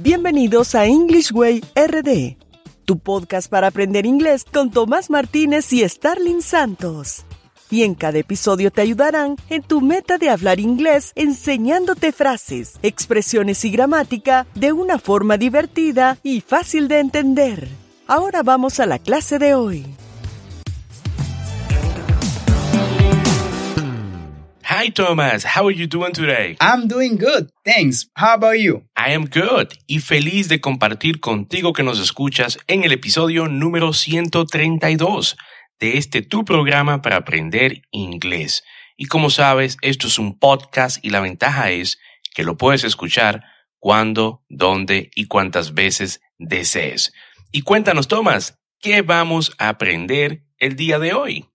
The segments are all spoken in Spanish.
Bienvenidos a English Way RD, tu podcast para aprender inglés con Tomás Martínez y Starling Santos. Y en cada episodio te ayudarán en tu meta de hablar inglés enseñándote frases, expresiones y gramática de una forma divertida y fácil de entender. Ahora vamos a la clase de hoy. Hi, Thomas. How are you doing today? I'm doing good, thanks. How about you? I am good y feliz de compartir contigo que nos escuchas en el episodio número 132 de este tu programa para aprender inglés. Y como sabes, esto es un podcast y la ventaja es que lo puedes escuchar cuando, dónde y cuántas veces desees. Y cuéntanos, Thomas, ¿qué vamos a aprender el día de hoy?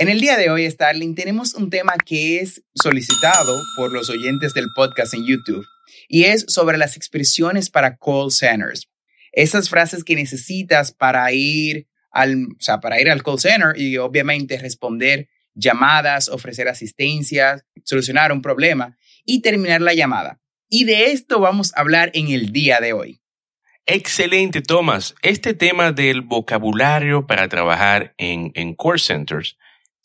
En el día de hoy, Starling, tenemos un tema que es solicitado por los oyentes del podcast en YouTube y es sobre las expresiones para call centers. Esas frases que necesitas para ir al, o sea, para ir al call center y obviamente responder llamadas, ofrecer asistencia, solucionar un problema y terminar la llamada. Y de esto vamos a hablar en el día de hoy. Excelente, Thomas. Este tema del vocabulario para trabajar en, en call centers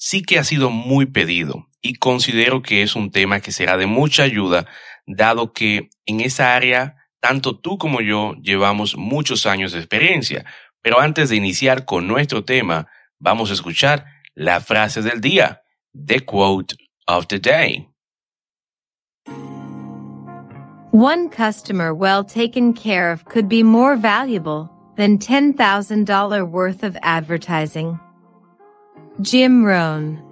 sí que ha sido muy pedido y considero que es un tema que será de mucha ayuda, dado que en esa área tanto tú como yo llevamos muchos años de experiencia. Pero antes de iniciar con nuestro tema, vamos a escuchar la frase del día, the quote of the day. One customer well taken care of could be more valuable than $10,000 worth of advertising. Jim Rohn.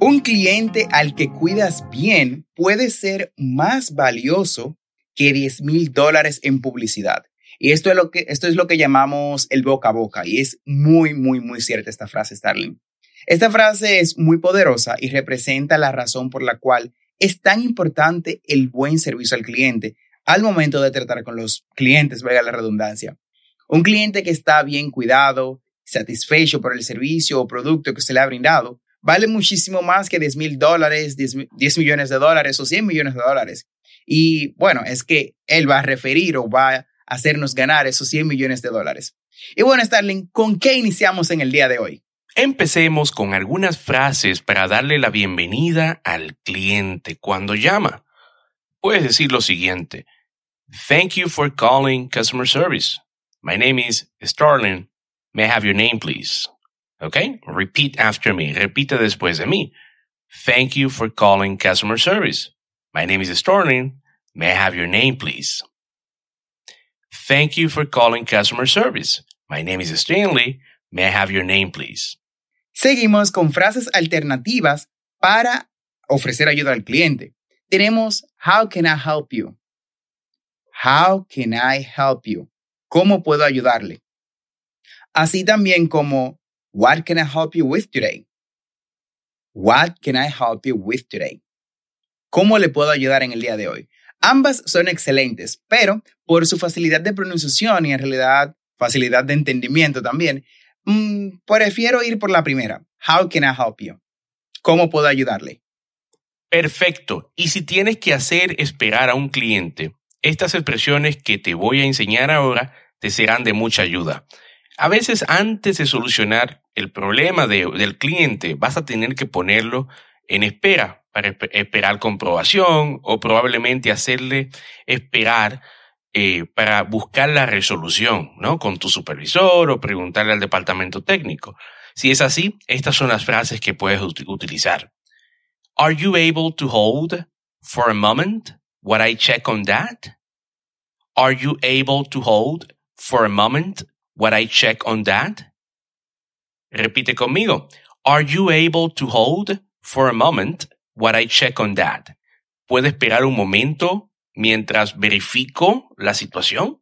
Un cliente al que cuidas bien puede ser más valioso que 10 mil dólares en publicidad. Y esto es, lo que, esto es lo que llamamos el boca a boca. Y es muy, muy, muy cierta esta frase, Starling. Esta frase es muy poderosa y representa la razón por la cual es tan importante el buen servicio al cliente al momento de tratar con los clientes, valga la redundancia. Un cliente que está bien cuidado, satisfecho por el servicio o producto que se le ha brindado, vale muchísimo más que 10 mil dólares, 10, millones de dólares o 100 millones de dólares. Y bueno, es que él va a referir o va a hacernos ganar esos 100 millones de dólares. Y bueno, Starling, ¿con qué iniciamos en el día de hoy? Empecemos con algunas frases para darle la bienvenida al cliente cuando llama. Puedes decir lo siguiente. Thank you for calling customer service. My name is Starling May I have your name, please? Okay? Repeat after me. Repite después de mí. Thank you for calling customer service. My name is Sterling. May I have your name, please? Thank you for calling customer service. My name is Stanley. May I have your name, please? Seguimos con frases alternativas para ofrecer ayuda al cliente. Tenemos How can I help you? How can I help you? ¿Cómo puedo ayudarle? Así también como What can I help you with today? What can I help you with today? ¿Cómo le puedo ayudar en el día de hoy? Ambas son excelentes, pero por su facilidad de pronunciación y en realidad facilidad de entendimiento también, mmm, prefiero ir por la primera. How can I help you? ¿Cómo puedo ayudarle? Perfecto. Y si tienes que hacer esperar a un cliente, estas expresiones que te voy a enseñar ahora te serán de mucha ayuda. A veces antes de solucionar el problema del cliente vas a tener que ponerlo en espera para esperar comprobación o probablemente hacerle esperar eh, para buscar la resolución, ¿no? Con tu supervisor o preguntarle al departamento técnico. Si es así, estas son las frases que puedes utilizar. Are you able to hold for a moment what I check on that? Are you able to hold for a moment what I check on that? Repite conmigo. Are you able to hold for a moment what I check on that? ¿Puede esperar un momento mientras verifico la situación?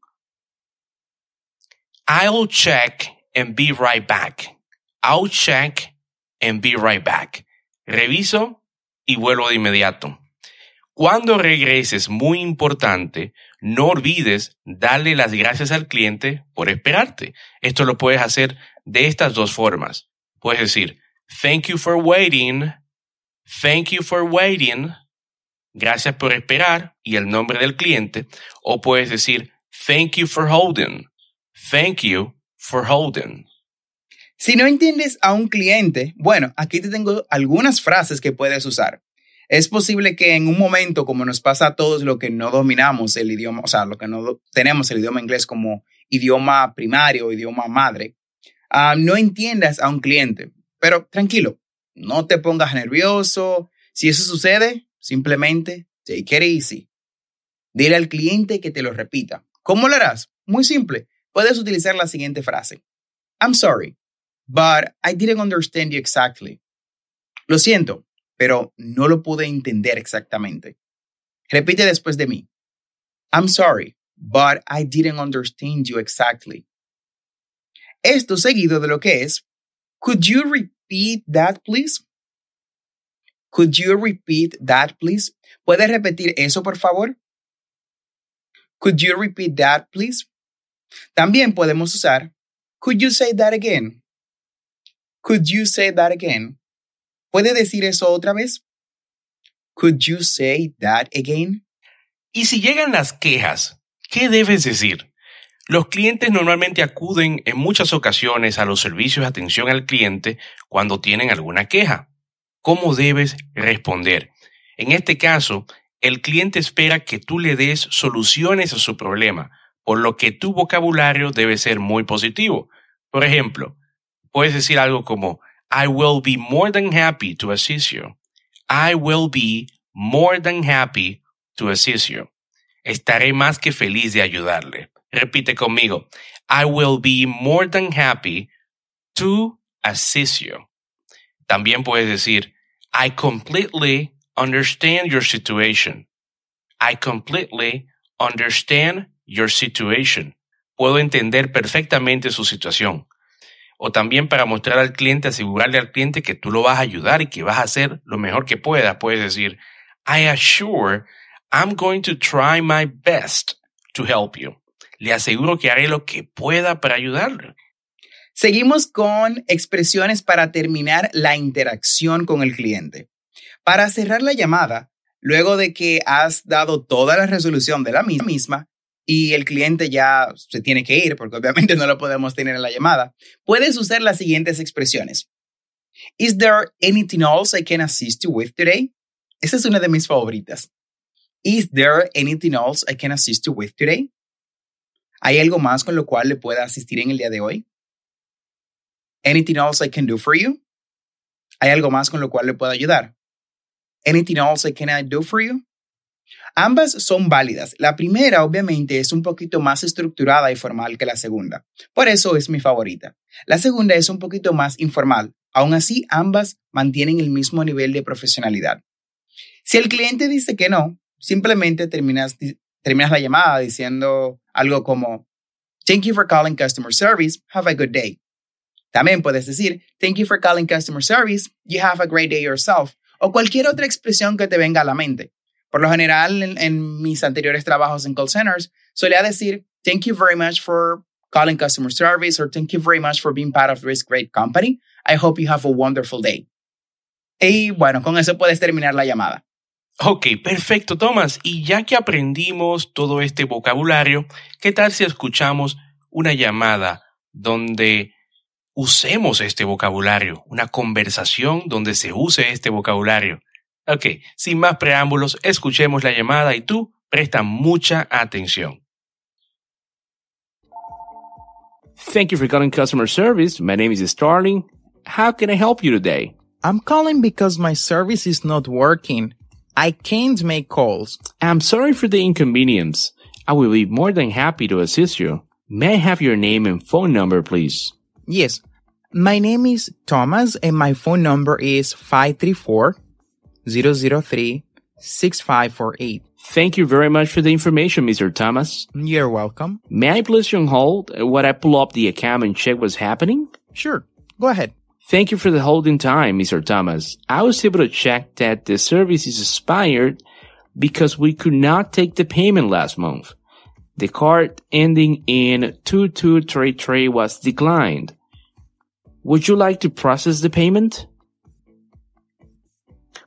I'll check and be right back. I'll check and be right back. Reviso y vuelvo de inmediato. Cuando regreses, muy importante, no olvides darle las gracias al cliente por esperarte. Esto lo puedes hacer de estas dos formas. Puedes decir, thank you for waiting, thank you for waiting, gracias por esperar y el nombre del cliente. O puedes decir, Thank you for holding. Thank you for holding. Si no entiendes a un cliente, bueno, aquí te tengo algunas frases que puedes usar. Es posible que en un momento, como nos pasa a todos lo que no dominamos el idioma, o sea, lo que no tenemos el idioma inglés como idioma primario, idioma madre, ah, no entiendas a un cliente. Pero tranquilo, no te pongas nervioso. Si eso sucede, simplemente take it easy. Dile al cliente que te lo repita. ¿Cómo lo harás? Muy simple. Puedes utilizar la siguiente frase. I'm sorry, but I didn't understand you exactly. Lo siento, pero no lo pude entender exactamente. Repite después de mí. I'm sorry, but I didn't understand you exactly. Esto seguido de lo que es, could you repeat that, please? Could you repeat that, please? ¿Puedes repetir eso, por favor? Could you repeat that, please? También podemos usar, could you say that again? Could you say that again? ¿Puede decir eso otra vez? Could you say that again? Y si llegan las quejas, ¿qué debes decir? Los clientes normalmente acuden en muchas ocasiones a los servicios de atención al cliente cuando tienen alguna queja. ¿Cómo debes responder? En este caso, el cliente espera que tú le des soluciones a su problema, por lo que tu vocabulario debe ser muy positivo. Por ejemplo, puedes decir algo como, I will be more than happy to assist you. I will be more than happy to assist you. Estaré más que feliz de ayudarle. Repite conmigo. I will be more than happy to assist you. También puedes decir, I completely understand your situation. I completely understand your situation. Puedo entender perfectamente su situación. O también para mostrar al cliente, asegurarle al cliente que tú lo vas a ayudar y que vas a hacer lo mejor que puedas. Puedes decir, I assure I'm going to try my best to help you. Le aseguro que haré lo que pueda para ayudarle. Seguimos con expresiones para terminar la interacción con el cliente. Para cerrar la llamada, luego de que has dado toda la resolución de la misma y el cliente ya se tiene que ir, porque obviamente no lo podemos tener en la llamada, puedes usar las siguientes expresiones. Is there anything else I can assist you with today? Esa es una de mis favoritas. Is there anything else I can assist you with today? ¿Hay algo más con lo cual le pueda asistir en el día de hoy? Anything else I can do for you? ¿Hay algo más con lo cual le pueda ayudar? Anything else I can do for you? Ambas son válidas. La primera, obviamente, es un poquito más estructurada y formal que la segunda. Por eso es mi favorita. La segunda es un poquito más informal. Aún así, ambas mantienen el mismo nivel de profesionalidad. Si el cliente dice que no, simplemente terminas, terminas la llamada diciendo algo como, Thank you for calling customer service. Have a good day. También puedes decir, Thank you for calling customer service. You have a great day yourself. O cualquier otra expresión que te venga a la mente. Por lo general, en, mis anteriores trabajos en call centers, solía decir, Thank you very much for calling customer service or thank you very much for being part of this great company. I hope you have a wonderful day. Y bueno, con eso puedes terminar la llamada. Ok, perfecto, Thomas. Y ya que aprendimos todo este vocabulario, ¿qué tal si escuchamos una llamada donde usemos este vocabulario, una conversación donde se use este vocabulario? Ok, sin más preámbulos, escuchemos la llamada y tú presta mucha atención. Thank you for calling customer service. My name is Starling. How can I help you today? I'm calling because my service is not working. I can't make calls. I'm sorry for the inconvenience. I will be more than happy to assist you. May I have your name and phone number, please? Yes. My name is Thomas and my phone number is 534 003 6548. Thank you very much for the information, Mr. Thomas. You're welcome. May I place you on hold while I pull up the account and check what's happening? Sure. Go ahead. Thank you for the holding time, Mr. Thomas. I was able to check that the service is expired because we could not take the payment last month. The card ending in 2233 was declined. Would you like to process the payment?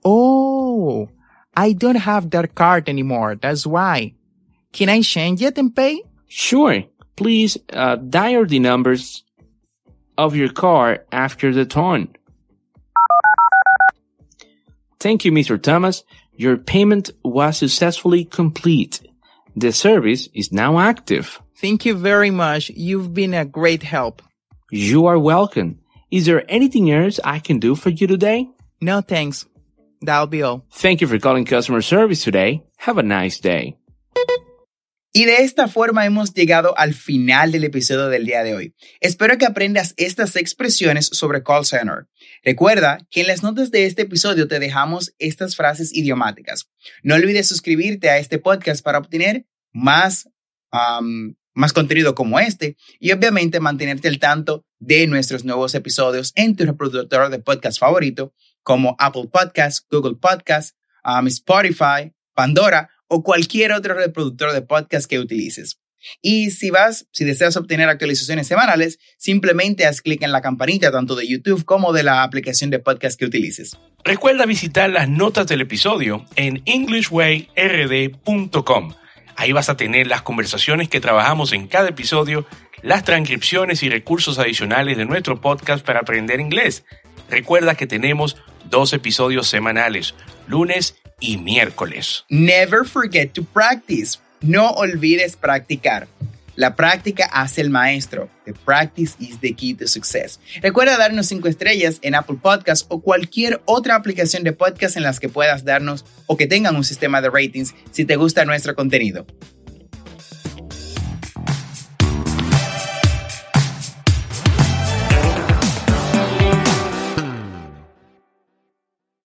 Oh, I don't have that card anymore. That's why. Can I change it and pay? Sure. Please uh, dial the numbers of your car after the tone. Thank you, Mr. Thomas. Your payment was successfully complete. The service is now active. Thank you very much. You've been a great help. You are welcome. Is there anything else I can do for you today? No thanks. That'll be all. Thank you for calling customer service today. Have a nice day. Y de esta forma hemos llegado al final del episodio del día de hoy. Espero que aprendas estas expresiones sobre call center. Recuerda que en las notas de este episodio te dejamos estas frases idiomáticas. No olvides suscribirte a este podcast para obtener más, um, más contenido como este y obviamente mantenerte al tanto de nuestros nuevos episodios en tu reproductor de podcast favorito como Apple Podcasts, Google Podcasts, um, Spotify, Pandora o cualquier otro reproductor de podcast que utilices. Y si vas, si deseas obtener actualizaciones semanales, simplemente haz clic en la campanita tanto de YouTube como de la aplicación de podcast que utilices. Recuerda visitar las notas del episodio en englishwayrd.com. Ahí vas a tener las conversaciones que trabajamos en cada episodio, las transcripciones y recursos adicionales de nuestro podcast para aprender inglés. Recuerda que tenemos dos episodios semanales, lunes y miércoles. Never forget to practice. No olvides practicar. La práctica hace el maestro. The practice is the key to success. Recuerda darnos 5 estrellas en Apple Podcasts o cualquier otra aplicación de podcast en las que puedas darnos o que tengan un sistema de ratings si te gusta nuestro contenido.